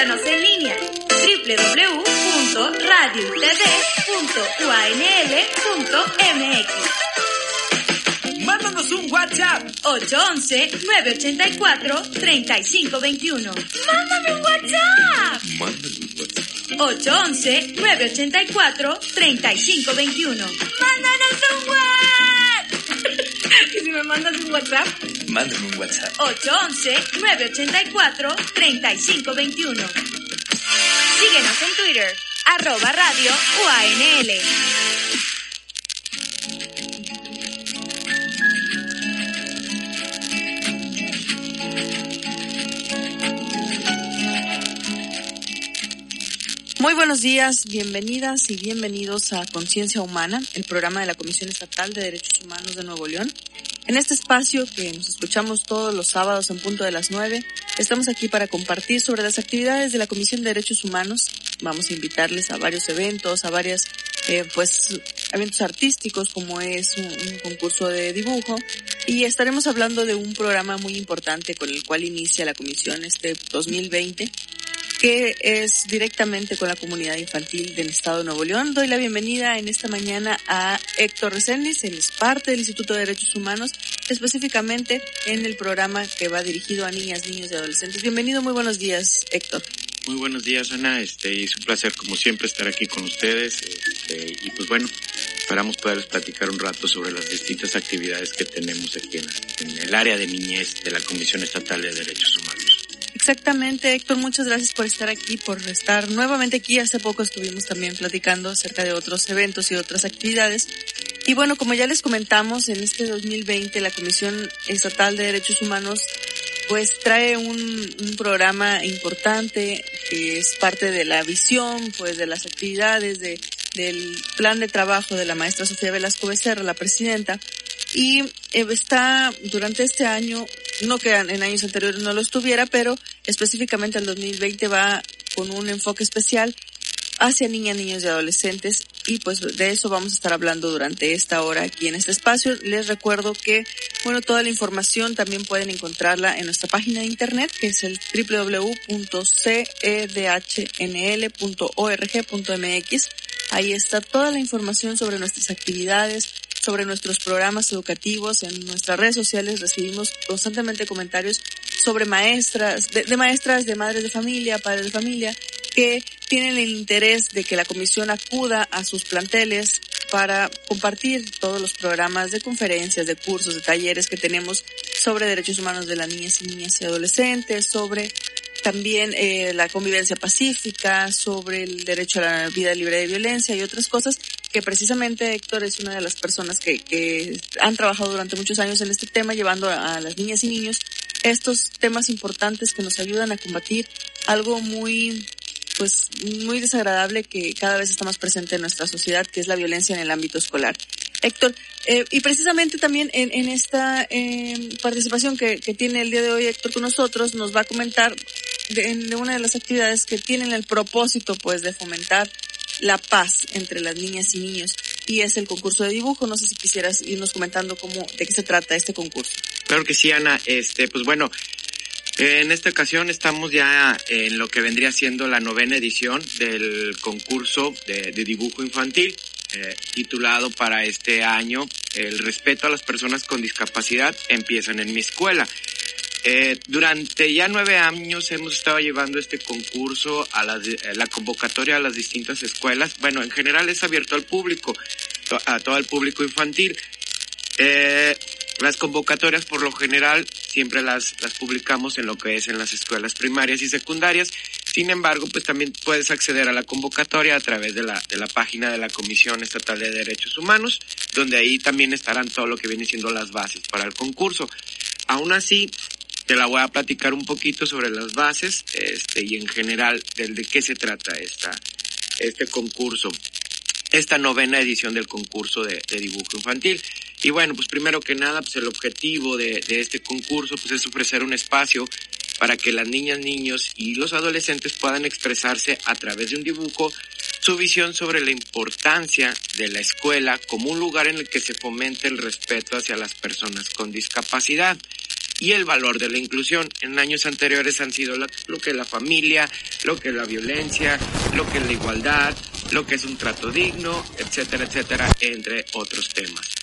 Escúchanos en línea www.radiotv.unl.mx. Mándanos un WhatsApp 811-984-3521. ¡Mándame un WhatsApp! Mándame un WhatsApp 811-984-3521. ¡Mándanos un WhatsApp! ¿Y si me mandas un WhatsApp? Mándame un WhatsApp 811-984-3521. Síguenos en Twitter, arroba radio UANL. Muy buenos días, bienvenidas y bienvenidos a Conciencia Humana, el programa de la Comisión Estatal de Derechos Humanos de Nuevo León. En este espacio que nos escuchamos todos los sábados en punto de las nueve, estamos aquí para compartir sobre las actividades de la Comisión de Derechos Humanos. Vamos a invitarles a varios eventos, a varios eh, pues eventos artísticos como es un, un concurso de dibujo y estaremos hablando de un programa muy importante con el cual inicia la Comisión este 2020 que es directamente con la comunidad infantil del Estado de Nuevo León. Doy la bienvenida en esta mañana a Héctor Reséndiz, él es parte del Instituto de Derechos Humanos, específicamente en el programa que va dirigido a niñas, niños y adolescentes. Bienvenido, muy buenos días, Héctor. Muy buenos días, Ana. Este, es un placer, como siempre, estar aquí con ustedes. Este, y pues bueno, esperamos poderles platicar un rato sobre las distintas actividades que tenemos aquí en, en el área de niñez de la Comisión Estatal de Derechos Humanos. Exactamente, Héctor, muchas gracias por estar aquí, por estar nuevamente aquí. Hace poco estuvimos también platicando acerca de otros eventos y otras actividades. Y bueno, como ya les comentamos, en este 2020 la Comisión Estatal de Derechos Humanos pues trae un, un programa importante que es parte de la visión, pues de las actividades, de, del plan de trabajo de la maestra Sofía Velasco Becerra, la presidenta, y eh, está durante este año, no que en años anteriores no lo estuviera, pero específicamente el 2020 va con un enfoque especial hacia niñas, niños y adolescentes y pues de eso vamos a estar hablando durante esta hora aquí en este espacio. Les recuerdo que, bueno, toda la información también pueden encontrarla en nuestra página de internet que es el www.cedhnl.org.mx. Ahí está toda la información sobre nuestras actividades, sobre nuestros programas educativos. En nuestras redes sociales recibimos constantemente comentarios sobre maestras, de, maestras, de madres de familia, padres de familia, que tienen el interés de que la comisión acuda a sus planteles para compartir todos los programas de conferencias, de cursos, de talleres que tenemos sobre derechos humanos de las niñas y niñas y adolescentes, sobre también eh, la convivencia pacífica, sobre el derecho a la vida libre de violencia y otras cosas que precisamente Héctor es una de las personas que, que han trabajado durante muchos años en este tema, llevando a, las niñas y niños estos temas importantes que nos ayudan a combatir algo muy pues muy desagradable que cada vez está más presente en nuestra sociedad, que es la violencia en el ámbito escolar. Héctor, eh, y precisamente también en, esta eh, participación que, que, tiene el día de hoy Héctor con nosotros, nos va a comentar de, una de las actividades que tienen el propósito pues de fomentar la paz entre las niñas y niños y es el concurso de dibujo. No sé si quisieras irnos comentando cómo, de qué se trata este concurso. Claro que sí, Ana. Este, pues bueno, en esta ocasión estamos ya en lo que vendría siendo la novena edición del concurso de, dibujo infantil, eh, titulado para este año El respeto a las personas con discapacidad empiezan en mi escuela. Eh, durante ya nueve años hemos estado llevando este concurso a la, la, convocatoria a las distintas escuelas. Bueno, en general es abierto al público, a todo el público infantil. Eh, las convocatorias por lo general siempre las, las publicamos en lo que es en las escuelas primarias y secundarias. Sin embargo, pues también puedes acceder a la convocatoria a través de la, de la página de la Comisión Estatal de Derechos Humanos, donde ahí también estarán todo lo que viene siendo las bases para el concurso. Aún así, te la voy a platicar un poquito sobre las bases este, y en general del de qué se trata esta, este concurso, esta novena edición del concurso de, dibujo infantil. Y bueno, pues primero que nada, pues el objetivo de, de este concurso pues es ofrecer un espacio para que las niñas, niños y los adolescentes puedan expresarse a través de un dibujo su visión sobre la importancia de la escuela como un lugar en el que se fomente el respeto hacia las personas con discapacidad y el valor de la inclusión. En años anteriores han sido lo, que es la familia, lo que es la violencia, lo que es la igualdad, lo que es un trato digno, etcétera, etcétera, entre otros temas.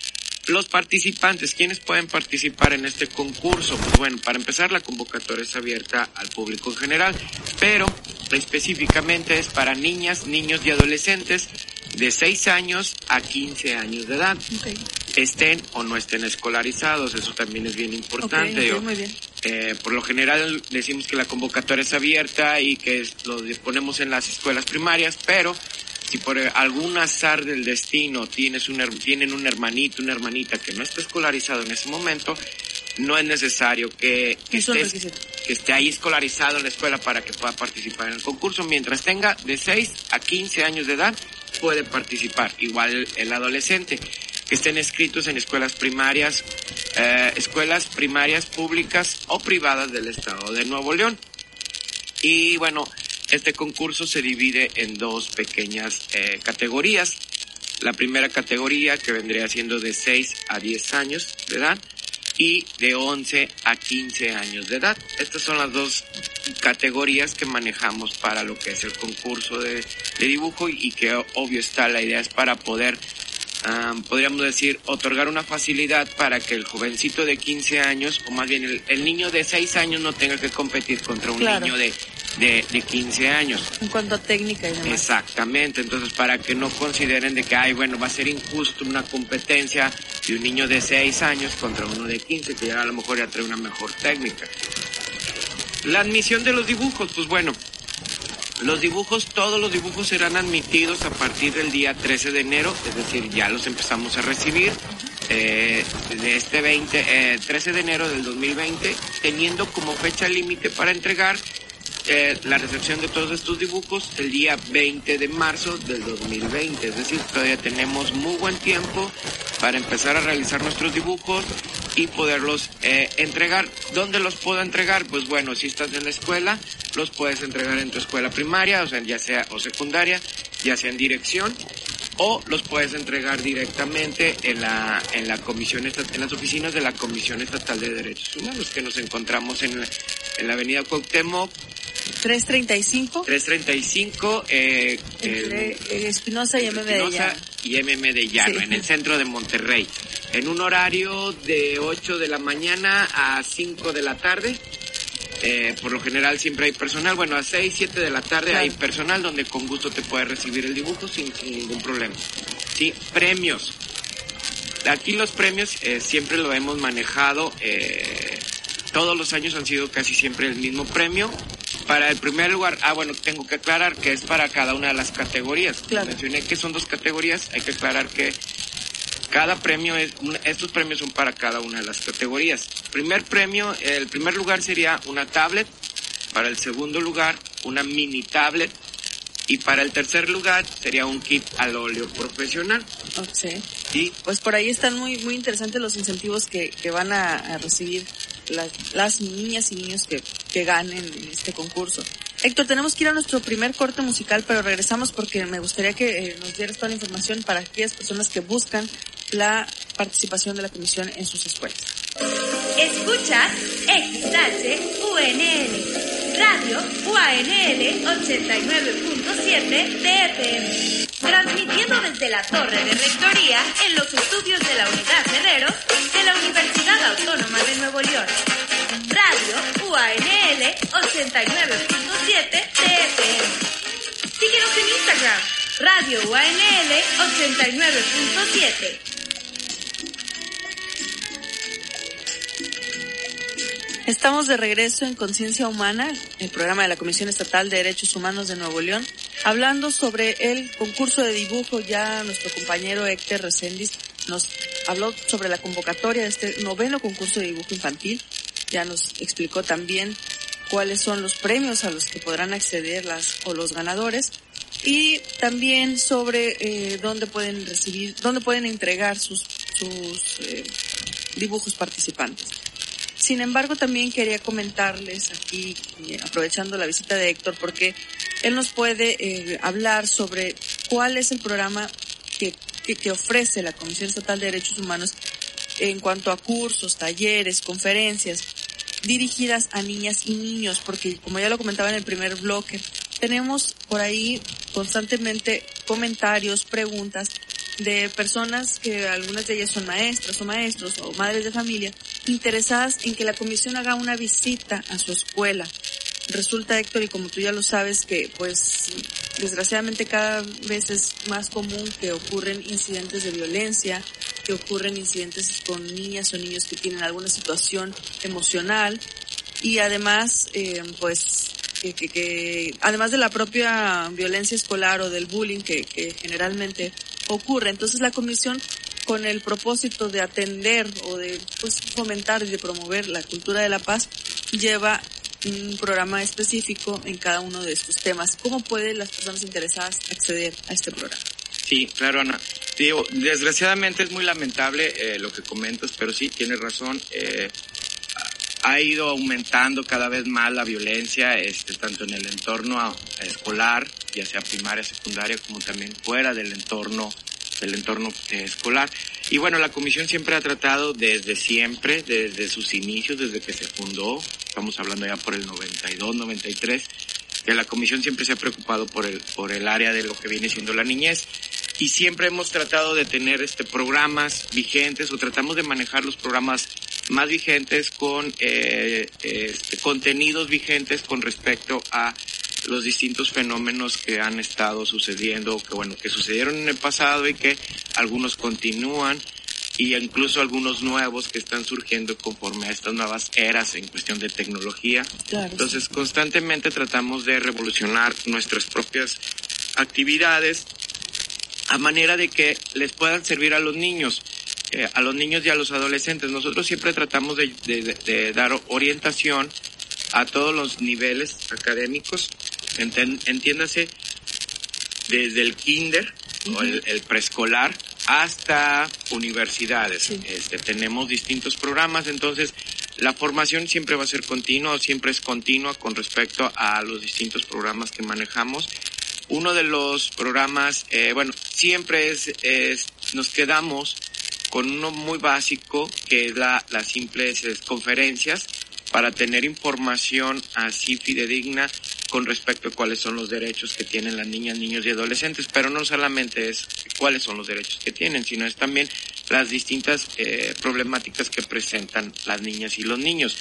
Los participantes, ¿quiénes pueden participar en este concurso? Pues bueno, para empezar la convocatoria es abierta al público en general, pero específicamente es para niñas, niños y adolescentes de 6 años a 15 años de edad. Okay. Estén o no estén escolarizados, eso también es bien importante. Okay, Yo, muy bien. eh, por lo general decimos que la convocatoria es abierta y que lo disponemos en las escuelas primarias, pero si por algún azar del destino tienes un, tienen un hermanito, una hermanita que no está escolarizado en ese momento, no es necesario que, que estés- que esté ahí escolarizado en la escuela para que pueda participar en el concurso. Mientras tenga de 6 a 15 años de edad, puede participar. Igual el, adolescente, que estén inscritos en escuelas primarias, eh, escuelas primarias públicas o privadas del estado de Nuevo León. Y bueno, este concurso se divide en dos pequeñas eh, categorías. La primera categoría que vendría siendo de 6 a 10 años de edad y de 11 a 15 años de edad. Estas son las dos categorías que manejamos para lo que es el concurso de, dibujo y, y que obvio está, la idea es para poder, am, podríamos decir, otorgar una facilidad para que el jovencito de 15 años, o más bien el, el niño de 6 años no tenga que competir contra un Claro. niño de, de, de 15 años. En cuanto a técnica y demás. Exactamente, entonces para que no consideren de que, ay, bueno, va a ser injusto una competencia de un niño de 6 años contra uno de 15, que ya a lo mejor ya trae una mejor técnica. La admisión de los dibujos, pues bueno, los dibujos, todos los dibujos serán admitidos a partir del día 13 de enero, es decir, ya los empezamos a recibir eh, de este 20, eh, 13 de enero del 2020, teniendo como fecha límite para entregar eh, la recepción de todos estos dibujos el día 20 de marzo del 2020. Es decir, todavía tenemos muy buen tiempo para empezar a realizar nuestros dibujos y poderlos eh, entregar. ¿Dónde los puedo entregar? Pues bueno, si estás en la escuela, los puedes entregar en tu escuela primaria, o sea, ya sea o secundaria, ya sea en dirección, o los puedes entregar directamente en la en la comisión en las oficinas de la Comisión Estatal de Derechos Humanos que nos encontramos en la, en la Avenida Cuauhtémoc 335 335 eh, entre eh, Espinosa y MM de Llano. y MM de Llano, Sí. en el centro de Monterrey, en un horario de 8 de la mañana a 5 de la tarde. Eh, por lo general siempre hay personal, bueno, a 6, 7 de la tarde Claro. hay personal donde con gusto te puede recibir el dibujo sin, sin ningún problema. Sí, premios. Aquí los premios eh, siempre lo hemos manejado, eh, todos los años han sido casi siempre el mismo premio. Para el primer lugar, ah bueno, tengo que aclarar que es para cada una de las categorías. Claro. Mencioné que son dos categorías, hay que aclarar que cada premio es, estos premios son para cada una de las categorías. Primer premio, el primer lugar sería una tablet, para el segundo lugar una mini tablet y para el tercer lugar sería un kit al óleo profesional. Ok, sí. Y Pues por ahí están muy muy interesantes los incentivos que, que van a, a recibir las, las niñas y niños que, que ganen en este concurso. Héctor, tenemos que ir a nuestro primer corte musical, pero regresamos porque me gustaría que eh, nos dieras toda la información para aquellas personas que buscan la participación de la comisión en sus escuelas. Escuchas XHUNL, Radio UANL 89.7 TFM. Transmitiendo desde la Torre de Rectoría en los estudios de la Unidad Herreros de la Universidad Autónoma de Nuevo León. Radio UANL 89.7 TFM. Síguenos en Instagram, Radio UANL 89.7. Estamos de regreso en Conciencia Humana, el programa de la Comisión Estatal de Derechos Humanos de Nuevo León, hablando sobre el concurso de dibujo. Ya nuestro compañero Héctor Reséndiz nos habló sobre la convocatoria de este noveno concurso de dibujo infantil. ya nos explicó también cuáles son los premios a los que podrán acceder las o los ganadores y también sobre eh, dónde pueden recibir, dónde pueden entregar sus, sus eh, dibujos participantes. Sin embargo, también quería comentarles aquí, eh, aprovechando la visita de Héctor, porque él nos puede eh, hablar sobre cuál es el programa que, que, que ofrece la Comisión Estatal de Derechos Humanos en cuanto a cursos, talleres, conferencias dirigidas a niñas y niños, porque como ya lo comentaba en el primer bloque, tenemos por ahí constantemente comentarios, preguntas de personas que algunas de ellas son maestras o maestros o madres de familia interesadas en que la comisión haga una visita a su escuela. Resulta, Héctor, y como tú ya lo sabes, que pues desgraciadamente cada vez es más común que ocurren incidentes de violencia, que ocurren incidentes con niñas o niños que tienen alguna situación emocional y además, eh, pues, que, que, que, además de la propia violencia escolar o del bullying que, que generalmente ocurre. Entonces la comisión con el propósito de atender o de pues, fomentar y de promover la cultura de la paz lleva un programa específico en cada uno de estos temas. ¿Cómo pueden las personas interesadas acceder a este programa? Sí, claro, Ana. Digo, desgraciadamente es muy lamentable eh, lo que comentas, pero sí, tienes razón. Eh, ha ido aumentando cada vez más la violencia, este, tanto en el entorno escolar, ya sea primaria, secundaria, como también fuera del entorno, del entorno eh, escolar. Y bueno, la comisión siempre ha tratado desde siempre, desde sus inicios, desde que se fundó, estamos hablando ya por el 92, 93, que la comisión siempre se ha preocupado por el, por el área de lo que viene siendo la niñez y siempre hemos tratado de tener este programas vigentes o tratamos de manejar los programas más vigentes con eh, este, contenidos vigentes con respecto a los distintos fenómenos que han estado sucediendo, que bueno, que sucedieron en el pasado y que algunos continúan y incluso algunos nuevos que están surgiendo conforme a estas nuevas eras en cuestión de tecnología. Claro. Entonces, constantemente tratamos de revolucionar nuestras propias actividades a manera de que les puedan servir a los niños, eh, a los niños y a los adolescentes. Nosotros siempre tratamos de, de, de dar orientación a todos los niveles académicos, entiéndase desde el kinder uh -huh. o el, el, preescolar hasta universidades. Sí. Este, tenemos distintos programas, entonces la formación siempre va a ser continua, siempre es continua con respecto a los distintos programas que manejamos. Uno de los programas, eh, bueno, siempre es, es, nos quedamos con uno muy básico que es la, las simples conferencias para tener información así fidedigna con respecto a cuáles son los derechos que tienen las niñas, niños y adolescentes, pero no solamente es cuáles son los derechos que tienen, sino es también las distintas eh, problemáticas que presentan las niñas y los niños.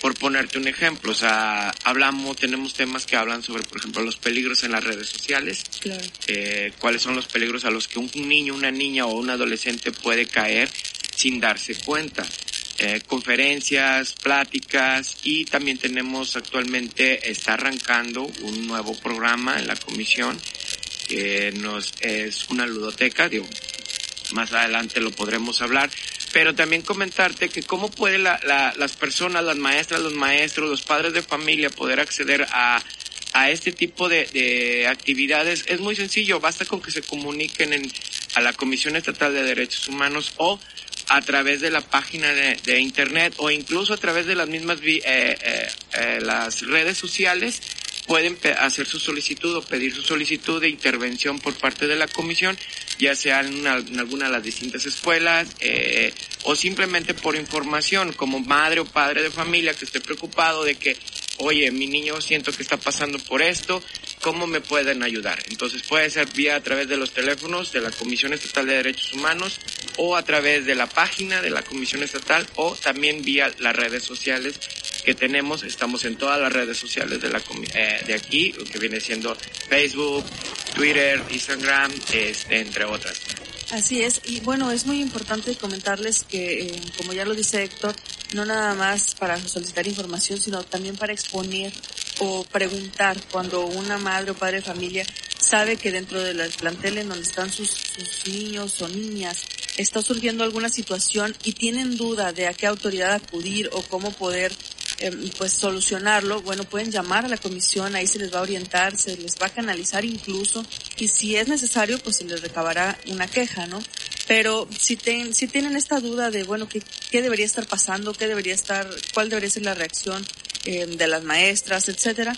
Por ponerte un ejemplo, o sea, hablamos, tenemos temas que hablan sobre, por ejemplo, los peligros en las redes sociales, claro. eh, cuáles son los peligros a los que un niño, una niña o un adolescente puede caer sin darse cuenta eh, conferencias, pláticas y también tenemos actualmente, está arrancando un nuevo programa en la comisión que nos es una ludoteca, digo, más adelante lo podremos hablar, pero también comentarte que cómo puede la, la, las personas, las maestras, los maestros, los padres de familia poder acceder a, a este tipo de, de actividades. Es muy sencillo, basta con que se comuniquen en, a la Comisión Estatal de Derechos Humanos o a través de la página de, de internet o incluso a través de las mismas eh, eh, eh, las redes sociales pueden hacer su solicitud o pedir su solicitud de intervención por parte de la comisión, ya sea en, una, en alguna de las distintas escuelas eh, o simplemente por información, como madre o padre de familia que esté preocupado de que, oye, mi niño siento que está pasando por esto, ¿cómo me pueden ayudar? Entonces puede ser vía a través de los teléfonos de la Comisión Estatal de Derechos Humanos o a través de la página de la Comisión Estatal o también vía las redes sociales que tenemos. Estamos en todas las redes sociales de, la, eh, de aquí, que viene siendo Facebook, Twitter, Instagram, este, entre otras. Así es, y bueno, es muy importante comentarles que, eh, como ya lo dice Héctor, no nada más para solicitar información, sino también para exponer o preguntar cuando una madre o padre de familia sabe que dentro del plantel en donde están sus, sus niños o niñas está surgiendo alguna situación y tienen duda de a qué autoridad acudir o cómo poder em, pues solucionarlo, bueno, pueden llamar a la comisión, ahí se les va a orientar, se les va a canalizar incluso y si es necesario, pues se les recabará una queja, ¿no? Pero si, ten, si tienen esta duda de, bueno, ¿qué, qué debería estar pasando? ¿Qué debería estar, cuál debería ser la reacción eh, de las maestras, etcétera?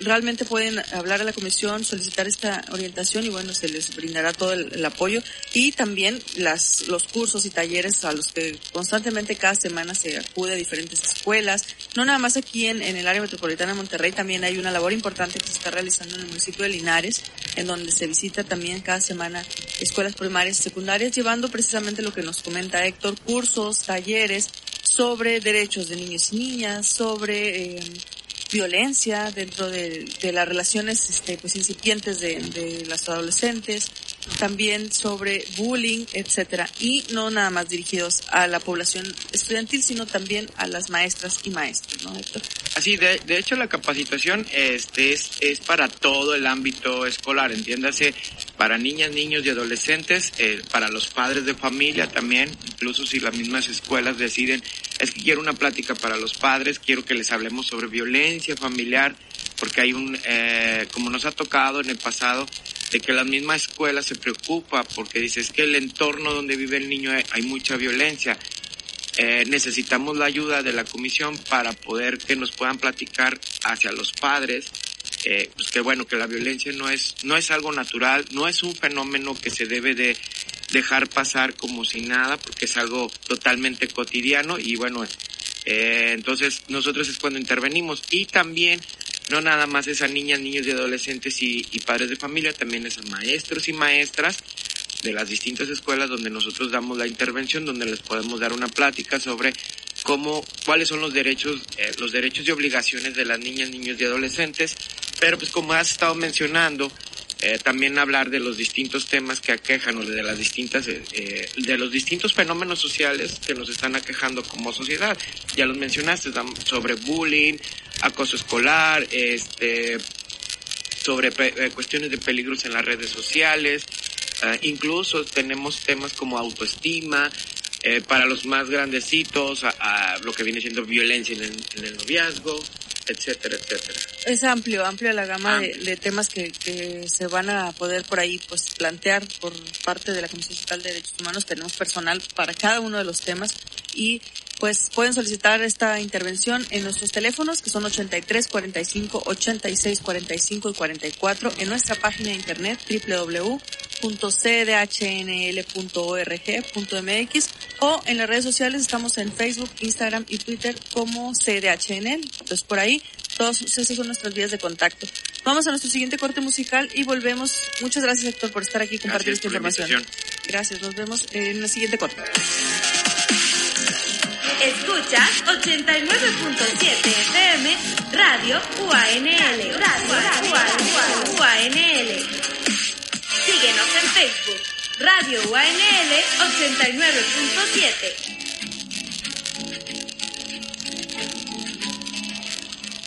Realmente pueden hablar a la comisión, solicitar esta orientación y bueno, se les brindará todo el, apoyo y también las, los cursos y talleres a los que constantemente cada semana se acude a diferentes escuelas. No nada más aquí en, en el área metropolitana de Monterrey, también hay una labor importante que se está realizando en el municipio de Linares, en donde se visita también cada semana escuelas primarias y secundarias, llevando precisamente lo que nos comenta Héctor, cursos, talleres sobre derechos de niños y niñas, sobre eh, violencia dentro de, de, las relaciones este, pues incipientes de, de las adolescentes, también sobre bullying, etcétera, y no nada más dirigidos a la población estudiantil, sino también a las maestras y maestros, ¿no? Así, de, de hecho la capacitación este es, es para todo el ámbito escolar, entiéndase, para niñas, niños y adolescentes, eh, para los padres de familia también, incluso si las mismas escuelas deciden, es que quiero una plática para los padres, quiero que les hablemos sobre violencia familiar, porque hay un, eh, como nos ha tocado en el pasado, de que la misma escuela se preocupa porque dice es que el entorno donde vive el niño hay, hay mucha violencia. Eh, necesitamos la ayuda de la comisión para poder que nos puedan platicar hacia los padres, eh, pues que bueno, que la violencia no es, no es algo natural, no es un fenómeno que se debe de dejar pasar como si nada, porque es algo totalmente cotidiano y bueno, eh, entonces nosotros es cuando intervenimos y también no nada más es a niñas, niños y adolescentes y, y padres de familia, también es a maestros y maestras de las distintas escuelas donde nosotros damos la intervención, donde les podemos dar una plática sobre cómo, cuáles son los derechos, eh, los derechos y obligaciones de las niñas, niños y adolescentes, pero pues como has estado mencionando, eh, también hablar de los distintos temas que aquejan o de las distintas eh, de los distintos fenómenos sociales que nos están aquejando como sociedad. Ya los mencionaste sobre bullying acoso escolar este sobre eh, cuestiones de peligros en las redes sociales uh, incluso tenemos temas como autoestima eh, para los más grandecitos a, lo que viene siendo violencia en el, en el noviazgo etcétera, etcétera. Es amplio, amplio la gama amplio. De, de, temas que, que, se van a poder por ahí pues plantear por parte de la Comisión Estatal de Derechos Humanos. Tenemos personal para cada uno de los temas y pues pueden solicitar esta intervención en nuestros teléfonos que son 83 45 86 45 y 44 en nuestra página de internet www.cdhnl.org.mx o en las redes sociales estamos en Facebook, Instagram y Twitter como CDHNL. Entonces por ahí todos esas son nuestras vías de contacto. Vamos a nuestro siguiente corte musical y volvemos. Muchas gracias Héctor por estar aquí y compartir esta información. Gracias, nos vemos en el siguiente corte. Escucha 89.7 FM Radio UANL. Radio UANL. Síguenos en Facebook. Radio UANL 89.7.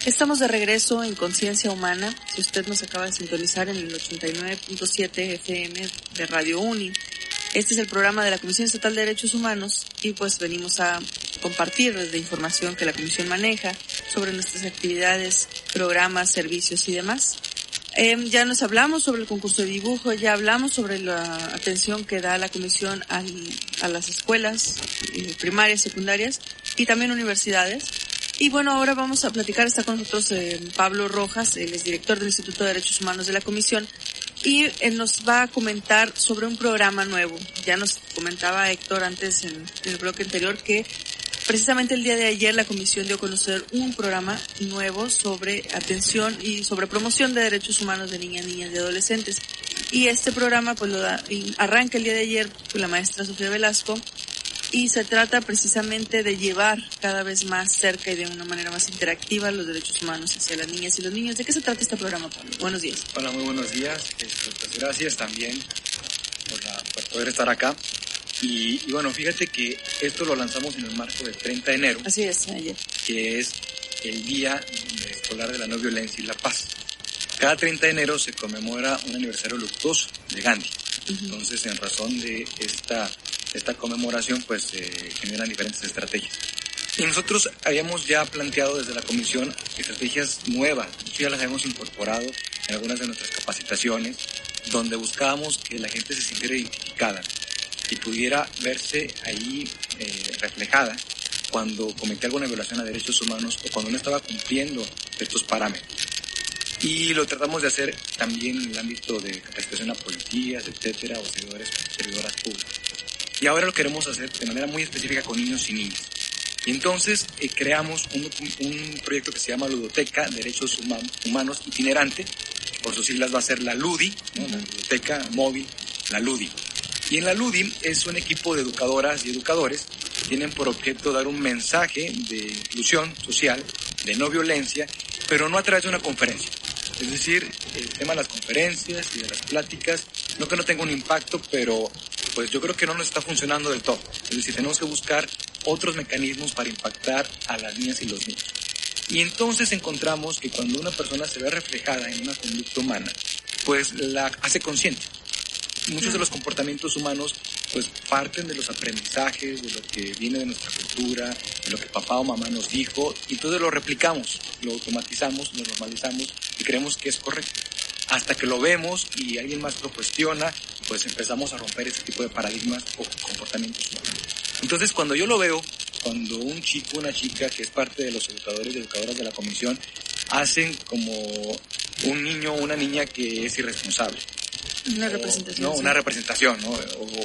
Estamos de regreso en Conciencia Humana. Si usted nos acaba de sintonizar en el 89.7 FM de Radio Uni. Este es el programa de la Comisión Estatal de Derechos Humanos y pues venimos a compartir desde información que la Comisión maneja sobre nuestras actividades, programas, servicios y demás. Eh, ya nos hablamos sobre el concurso de dibujo, ya hablamos sobre la atención que da la Comisión al, a las escuelas eh, primarias, secundarias y también universidades. Y bueno, ahora vamos a platicar, está con nosotros eh, Pablo Rojas, él es director del Instituto de Derechos Humanos de la Comisión, y él nos va a comentar sobre un programa nuevo. Ya nos comentaba Héctor antes en, en el bloque anterior que precisamente el día de ayer la comisión dio a conocer un programa nuevo sobre atención y sobre promoción de derechos humanos de niñas, niñas y adolescentes. Y este programa pues lo da, arranca el día de ayer con la maestra Sofía Velasco y se trata precisamente de llevar cada vez más cerca y de una manera más interactiva los derechos humanos hacia las niñas y los niños. ¿De qué se trata este programa, Pablo? Buenos días. Hola, muy buenos días. Pues gracias también por, la, por poder estar acá. Y, y, bueno, fíjate que esto lo lanzamos en el marco del 30 de enero. Así es, ayer. Que es el Día Escolar de la No Violencia y la Paz. Cada 30 de enero se conmemora un aniversario luctuoso de Gandhi. Uh -huh. Entonces, en razón de esta esta conmemoración pues eh, generan diferentes estrategias. Y nosotros habíamos ya planteado desde la comisión estrategias nuevas, ya las habíamos incorporado en algunas de nuestras capacitaciones, donde buscábamos que la gente se sintiera identificada y pudiera verse ahí eh, reflejada cuando cometía alguna violación a derechos humanos o cuando no estaba cumpliendo estos parámetros. Y lo tratamos de hacer también en el ámbito de capacitación a policías, etcétera, o servidores, servidoras públicas. Y ahora lo queremos hacer de manera muy específica con niños y niñas. Y entonces eh, creamos un, un, proyecto que se llama Ludoteca Derechos Humanos Itinerante, por sus siglas va a ser la LUDI, la Ludoteca Móvil, la LUDI. Y en la LUDI es un equipo de educadoras y educadores que tienen por objeto dar un mensaje de inclusión social, de no violencia, pero no a través de una conferencia es decir, el tema de las conferencias y de las pláticas, no que no tenga un impacto, pero pues yo creo que no nos está funcionando del todo. Es decir, tenemos que buscar otros mecanismos para impactar a las niñas y los niños. Y entonces encontramos que cuando una persona se ve reflejada en una conducta humana, pues la hace consciente. Muchos de los comportamientos humanos pues parten de los aprendizajes, de lo que viene de nuestra cultura, de lo que papá o mamá nos dijo, y entonces lo replicamos, lo automatizamos, lo normalizamos y creemos que es correcto. Hasta que lo vemos y alguien más lo cuestiona, pues empezamos a romper ese tipo de paradigmas o comportamientos. Entonces cuando yo lo veo, cuando un chico, una chica que es parte de los educadores y educadoras de la comisión, hacen como un niño o una niña que es irresponsable, una representación. No, una representación, ¿no?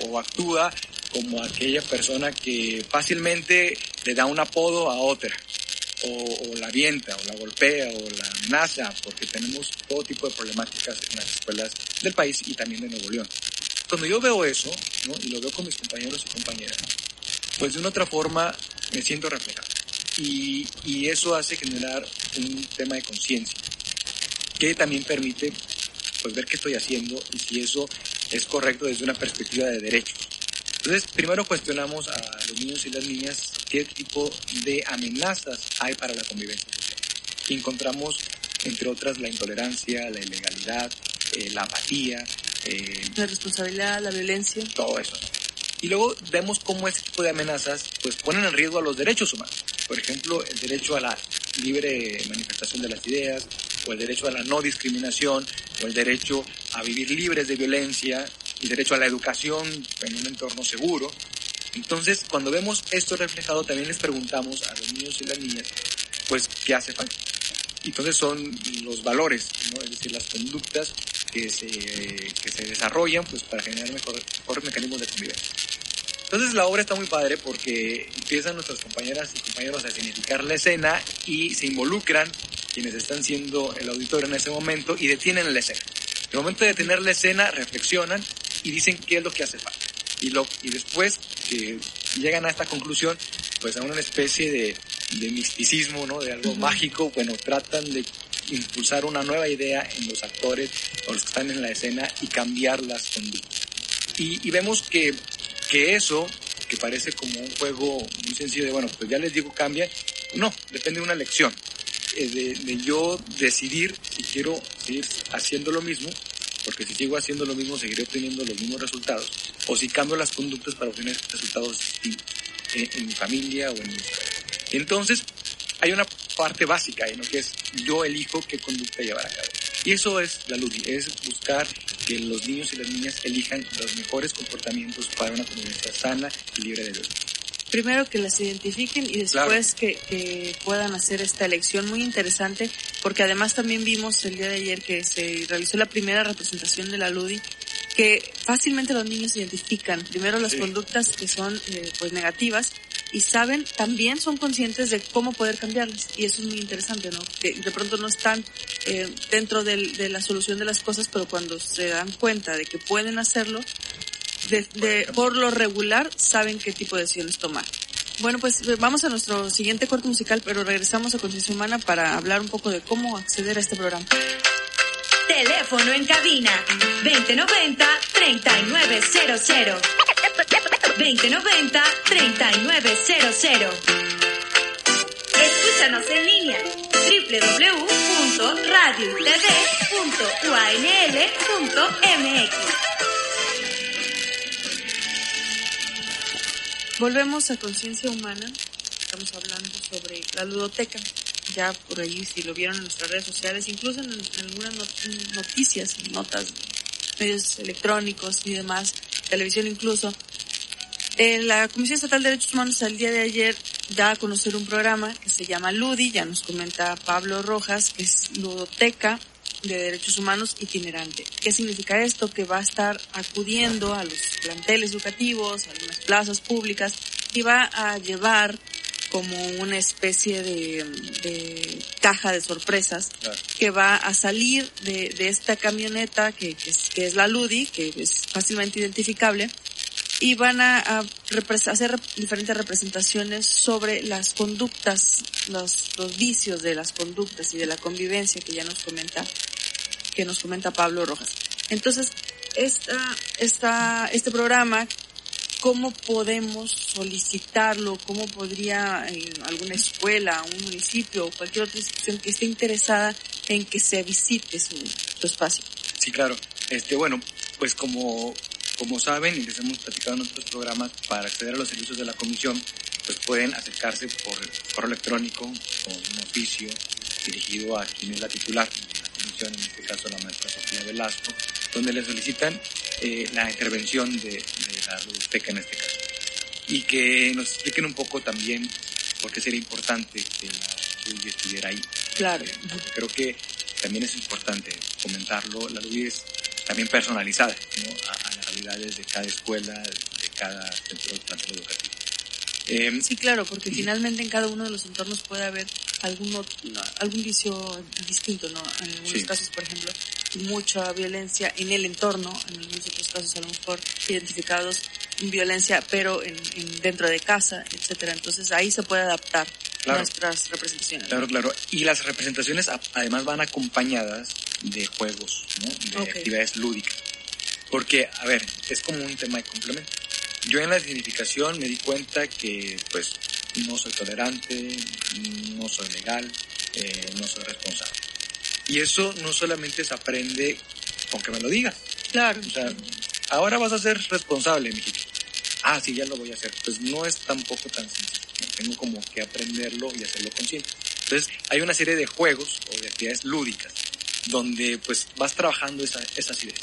O, actúa como aquella persona que fácilmente le da un apodo a otra, o, la avienta, o la golpea, o la amenaza, porque tenemos todo tipo de problemáticas en las escuelas del país y también de Nuevo León. Cuando yo veo eso, ¿no? y lo veo con mis compañeros y compañeras, pues de una otra forma me siento reflejado. Y, y eso hace generar un tema de conciencia, que también permite pues ver qué estoy haciendo y si eso es correcto desde una perspectiva de derechos. Entonces, primero cuestionamos a los niños y las niñas qué tipo de amenazas hay para la convivencia social. Encontramos, entre otras, la intolerancia, la ilegalidad, eh, la apatía. Eh, la responsabilidad, la violencia. Todo eso. Y luego vemos cómo ese tipo de amenazas pues ponen en riesgo a los derechos humanos. Por ejemplo, el derecho a la libre manifestación de las ideas, o el derecho a la no discriminación, o el derecho a vivir libres de violencia, y derecho a la educación en un entorno seguro. Entonces, cuando vemos esto reflejado, también les preguntamos a los niños y las niñas, pues, ¿qué hace falta? Entonces son los valores, ¿no? es decir, las conductas que se, que se desarrollan pues, para generar mejor, mejores mecanismos de convivencia. Entonces la obra está muy padre porque empiezan nuestras compañeras y compañeros a significar la escena y se involucran quienes están siendo el auditorio en ese momento y detienen la escena. En el momento de detener la escena, reflexionan y dicen qué es lo que hace falta. Y, lo, y después que llegan a esta conclusión, pues a una especie de, de misticismo, ¿no? de algo mágico, bueno, tratan de impulsar una nueva idea en los actores o los que están en la escena y cambiar las conductas. Y, y vemos que, que eso, que parece como un juego muy sencillo de, bueno, pues ya les digo cambia, no, depende de una lección. Eh, de, yo decidir si quiero seguir haciendo lo mismo, porque si sigo haciendo lo mismo seguiré obteniendo los mismos resultados, o si cambio las conductas para obtener resultados distintos en, mi familia o en mi. Entonces, hay una parte básica ahí, ¿no? que es yo elijo qué conducta llevar a cabo. Y eso es la luz, es buscar que los niños y las niñas elijan los mejores comportamientos para una comunidad sana y libre de violencia primero que las identifiquen y después que, puedan hacer esta elección muy interesante, porque además también vimos el día de ayer que se realizó la primera representación de la LUDI, que fácilmente los niños identifican primero las conductas que son eh, pues negativas y saben, también son conscientes de cómo poder cambiarlas. Y eso es muy interesante, ¿no? Que de pronto no están eh, dentro de la solución de las cosas, pero cuando se dan cuenta de que pueden hacerlo, de, por lo regular saben qué tipo de decisiones tomar. Bueno, pues eh, vamos a nuestro siguiente corte musical, pero regresamos a Conciencia Humana para hablar un poco de cómo acceder a este programa. Teléfono en cabina 2090-3900. 2090-3900. Escúchanos en línea www.radiotv.uanl.mx Volvemos a conciencia humana. Estamos hablando sobre la ludoteca. Ya por ahí, si lo vieron en nuestras redes sociales, incluso en, en algunas not- noticias, notas, medios electrónicos y demás, televisión incluso. Eh, la Comisión Estatal de Derechos Humanos el día de ayer da a conocer un programa que se llama LUDI, ya nos comenta Pablo Rojas, que es Ludoteca de Derechos Humanos itinerante. ¿Qué significa esto? Que va a estar acudiendo a los planteles educativos, a algunas plazas públicas y va a llevar como una especie de, de caja de sorpresas Claro. que va a salir de, de esta camioneta que, que es, que es la Ludi, que es fácilmente identificable, y van a, a hacer diferentes representaciones sobre las conductas, los, los vicios de las conductas y de la convivencia que ya nos comenta, que nos comenta Pablo Rojas. Entonces, esta, esta, este programa, ¿cómo podemos solicitarlo? ¿Cómo podría eh, alguna escuela, un municipio o cualquier otra institución que esté interesada en que se visite su, su espacio? Sí, claro. Este, bueno, pues como, como saben y les hemos platicado en otros programas, para acceder a los servicios de la comisión, pues pueden acercarse por correo electrónico con un oficio dirigido a quien es la titular en este caso la maestra Sofía Velasco, donde le solicitan eh, la intervención de, de la biblioteca en este caso. Y que nos expliquen un poco también por qué sería importante que la LUDI estuviera ahí. Claro. Eh, creo que también es importante comentarlo. La LUDI es también personalizada ¿no? a, a las realidades de cada escuela, de cada centro de educativo. Eh, Sí, claro, porque finalmente en cada uno de los entornos puede haber algún, algún vicio distinto, ¿no? En algunos Sí. casos, por ejemplo, mucha violencia en el entorno, en algunos otros casos a lo mejor identificados violencia, pero en, en- dentro de casa, etcétera. Entonces ahí se puede adaptar Claro. nuestras representaciones. Claro, claro. Y las representaciones además van acompañadas de juegos, ¿no? de Ok. actividades lúdicas. Porque, a ver, es como un tema de complemento. Yo en la significación me di cuenta que, pues, no soy tolerante, no soy legal, eh, no soy responsable. Y eso no solamente se aprende con que me lo digas. Claro. O sea, ahora vas a ser responsable, mijito. Ah, sí, ya lo voy a hacer. Pues no es tampoco tan sencillo. Tengo como que aprenderlo y hacerlo consciente. Entonces, hay una serie de juegos o de actividades lúdicas donde pues vas trabajando esa- esas ideas.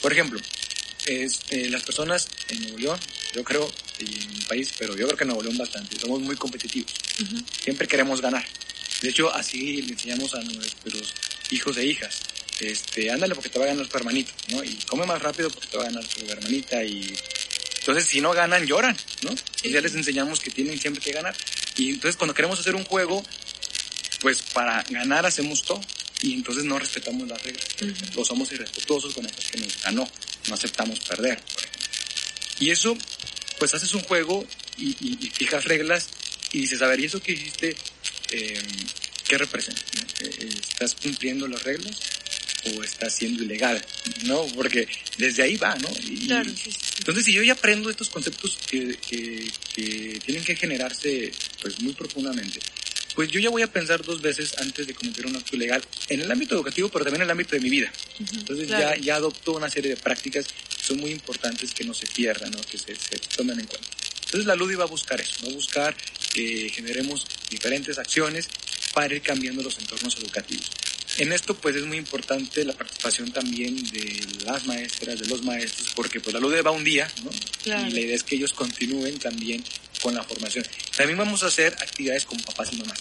Por ejemplo, este, las personas en Nuevo León, yo creo, y en mi país, pero yo creo que en Nuevo León bastante, somos muy competitivos. Siempre queremos ganar. De hecho, así le enseñamos a nuestros hijos e hijas. Este, ándale porque te va a ganar tu hermanito, ¿no? Y come más rápido porque te va a ganar tu hermanita y entonces si no ganan lloran, ¿no? Entonces, ya les enseñamos que tienen siempre que ganar. Y entonces cuando queremos hacer un juego, pues para ganar hacemos todo y entonces no respetamos las reglas. O somos irrespetuosos con el que nos ganó, no aceptamos perder, por ejemplo. Y eso, pues haces un juego y, y- y fijas reglas y dices, a ver, ¿y eso que hiciste, eh, qué representa? no? Eh, ¿Estás cumpliendo las reglas o estás siendo ilegal? ¿No? Porque desde ahí va, ¿no? Y- Claro, sí, sí, sí. entonces, si yo ya aprendo estos conceptos que, que, que tienen que generarse pues muy profundamente, pues yo ya voy a pensar dos veces antes de cometer un acto ilegal en el ámbito educativo, pero también en el ámbito de mi vida. Entonces claro. ya, ya adopto una serie de prácticas que son muy importantes que no se pierdan, ¿no? que se, se tomen en cuenta. Entonces la LUDI va a buscar eso, va a buscar que generemos diferentes acciones para ir cambiando los entornos educativos. En esto pues es muy importante la participación también de las maestras, de los maestros, porque pues la LUDE va un día, ¿no? Claro. Y la idea es que ellos continúen también con la formación. También vamos a hacer actividades con papás y mamás.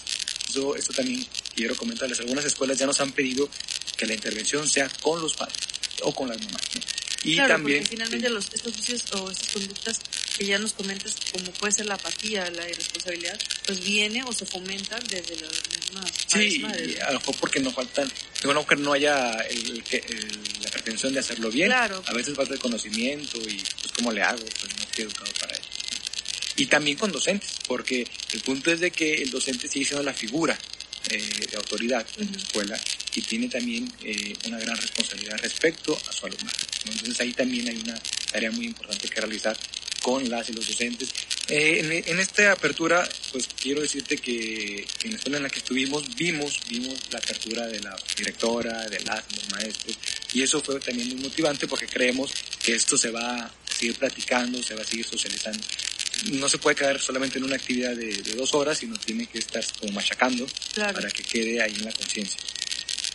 Eso, esto también quiero comentarles. Algunas escuelas ya nos han pedido que la intervención sea con los padres o con las mamás. ¿no? Y claro, también... porque finalmente sí. los, estos vicios o estas conductas que ya nos comentas, como puede ser la apatía, la irresponsabilidad, pues viene o se fomenta desde las mismas Sí, ¿no? a lo mejor porque nos faltan, digo, no que no haya el, el- la pretensión de hacerlo bien, Claro. a veces falta el conocimiento y pues cómo le hago, pues no estoy educado para. Y también con docentes, porque el punto es de que el docente sigue siendo la figura eh, de autoridad en la escuela y tiene también eh, una gran responsabilidad respecto a su alumnado. ¿no? Entonces ahí también hay una tarea muy importante que realizar con las y los docentes. Eh, en, en esta apertura, pues quiero decirte que en la escuela en la que estuvimos vimos, vimos la apertura de la directora, de las, los maestros, y eso fue también muy motivante porque creemos que esto se va a seguir platicando, se va a seguir socializando. No se puede quedar solamente en una actividad de, de dos horas, sino tiene que estar como machacando Claro. para que quede ahí en la conciencia.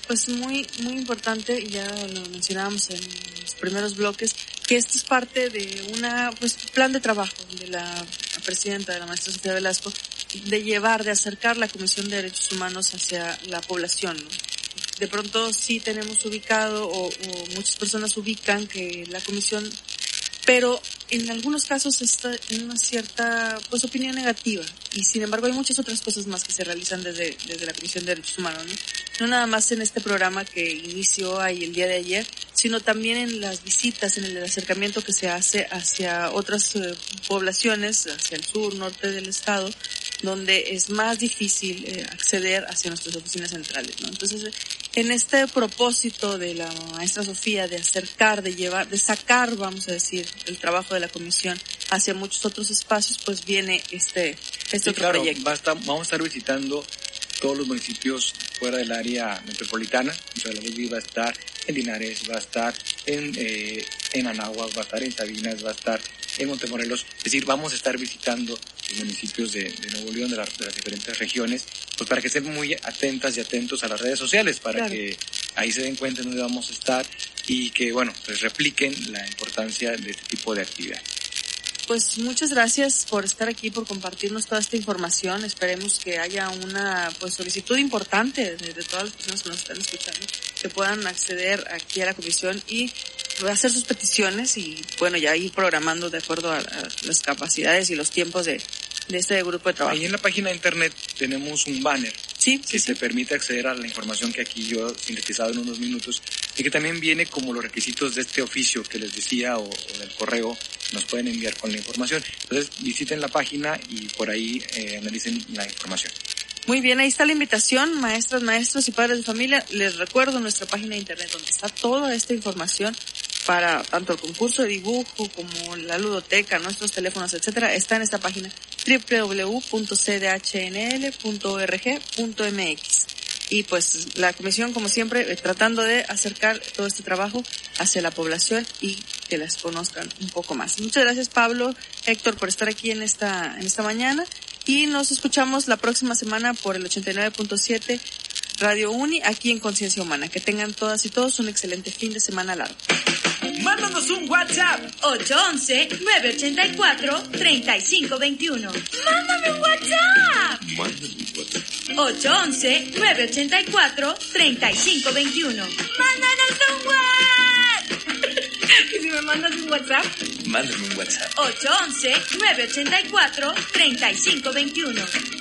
Pues muy, muy importante, ya lo mencionábamos en los primeros bloques, que esto es parte de una, pues, plan de trabajo de la presidenta de la maestra Sofía Velasco, de llevar, de acercar la Comisión de Derechos Humanos hacia la población, ¿no? De pronto sí tenemos ubicado, o, o muchas personas ubican que la comisión, pero en algunos casos está en una cierta, pues, opinión negativa, y sin embargo hay muchas otras cosas más que se realizan desde, desde la Comisión de Derechos Humanos, ¿no? no nada más en este programa que inició ahí el día de ayer, sino también en las visitas, en el acercamiento que se hace hacia otras eh, poblaciones, hacia el sur, norte del estado, donde es más difícil eh, acceder hacia nuestras oficinas centrales, ¿no? Entonces, en este propósito de la maestra Sofía de acercar, de llevar, de sacar, vamos a decir, el trabajo de la comisión hacia muchos otros espacios, pues viene este, este Sí, otro claro, proyecto. va a estar- vamos a estar visitando todos los municipios fuera del área metropolitana. O sea, la Luz va a estar en Linares, va a estar en, eh, en Anáhuac, va a estar en Sabinas, va a estar en Montemorelos. Es decir, vamos a estar visitando los municipios de, de Nuevo León, de, la- de las diferentes regiones, pues para que estén muy atentas y atentos a las redes sociales, para Claro. que ahí se den cuenta de dónde vamos a estar y que, bueno, pues repliquen la importancia de este tipo de actividad. Pues muchas gracias por estar aquí, por compartirnos toda esta información. Esperemos que haya una pues solicitud importante de, de todas las personas que nos están escuchando, que puedan acceder aquí a la comisión y hacer sus peticiones y bueno, ya ir programando de acuerdo a, a las capacidades y los tiempos de, de este grupo de trabajo. Ahí en la página de internet tenemos un banner Sí, que sí, te sí. permite acceder a la información que aquí yo he sintetizado en unos minutos y que también viene como los requisitos de este oficio que les decía o, o del correo nos pueden enviar con la información. Entonces visiten la página y por ahí eh, analicen la información. Muy bien, ahí está la invitación, maestras, maestros y padres de familia. Les recuerdo nuestra página de internet donde está toda esta información para tanto el concurso de dibujo como la ludoteca, nuestros teléfonos, etcétera, está en esta página www.cdhnl.org.mx. Y pues la comisión, como siempre, eh, tratando de acercar todo este trabajo hacia la población y que las conozcan un poco más. Muchas gracias Pablo, Héctor, por estar aquí en esta, en esta mañana y nos escuchamos la próxima semana por el 89.7 Radio Uni aquí en Conciencia Humana. Que tengan todas y todos un excelente fin de semana largo. Mándanos un WhatsApp. 811-984-3521. ¡Mándame un WhatsApp! Mándame un WhatsApp. 811-984-3521. ¡Mándanos un WhatsApp! ¿Y si me mandas un WhatsApp? Mándame un WhatsApp. 811-984-3521.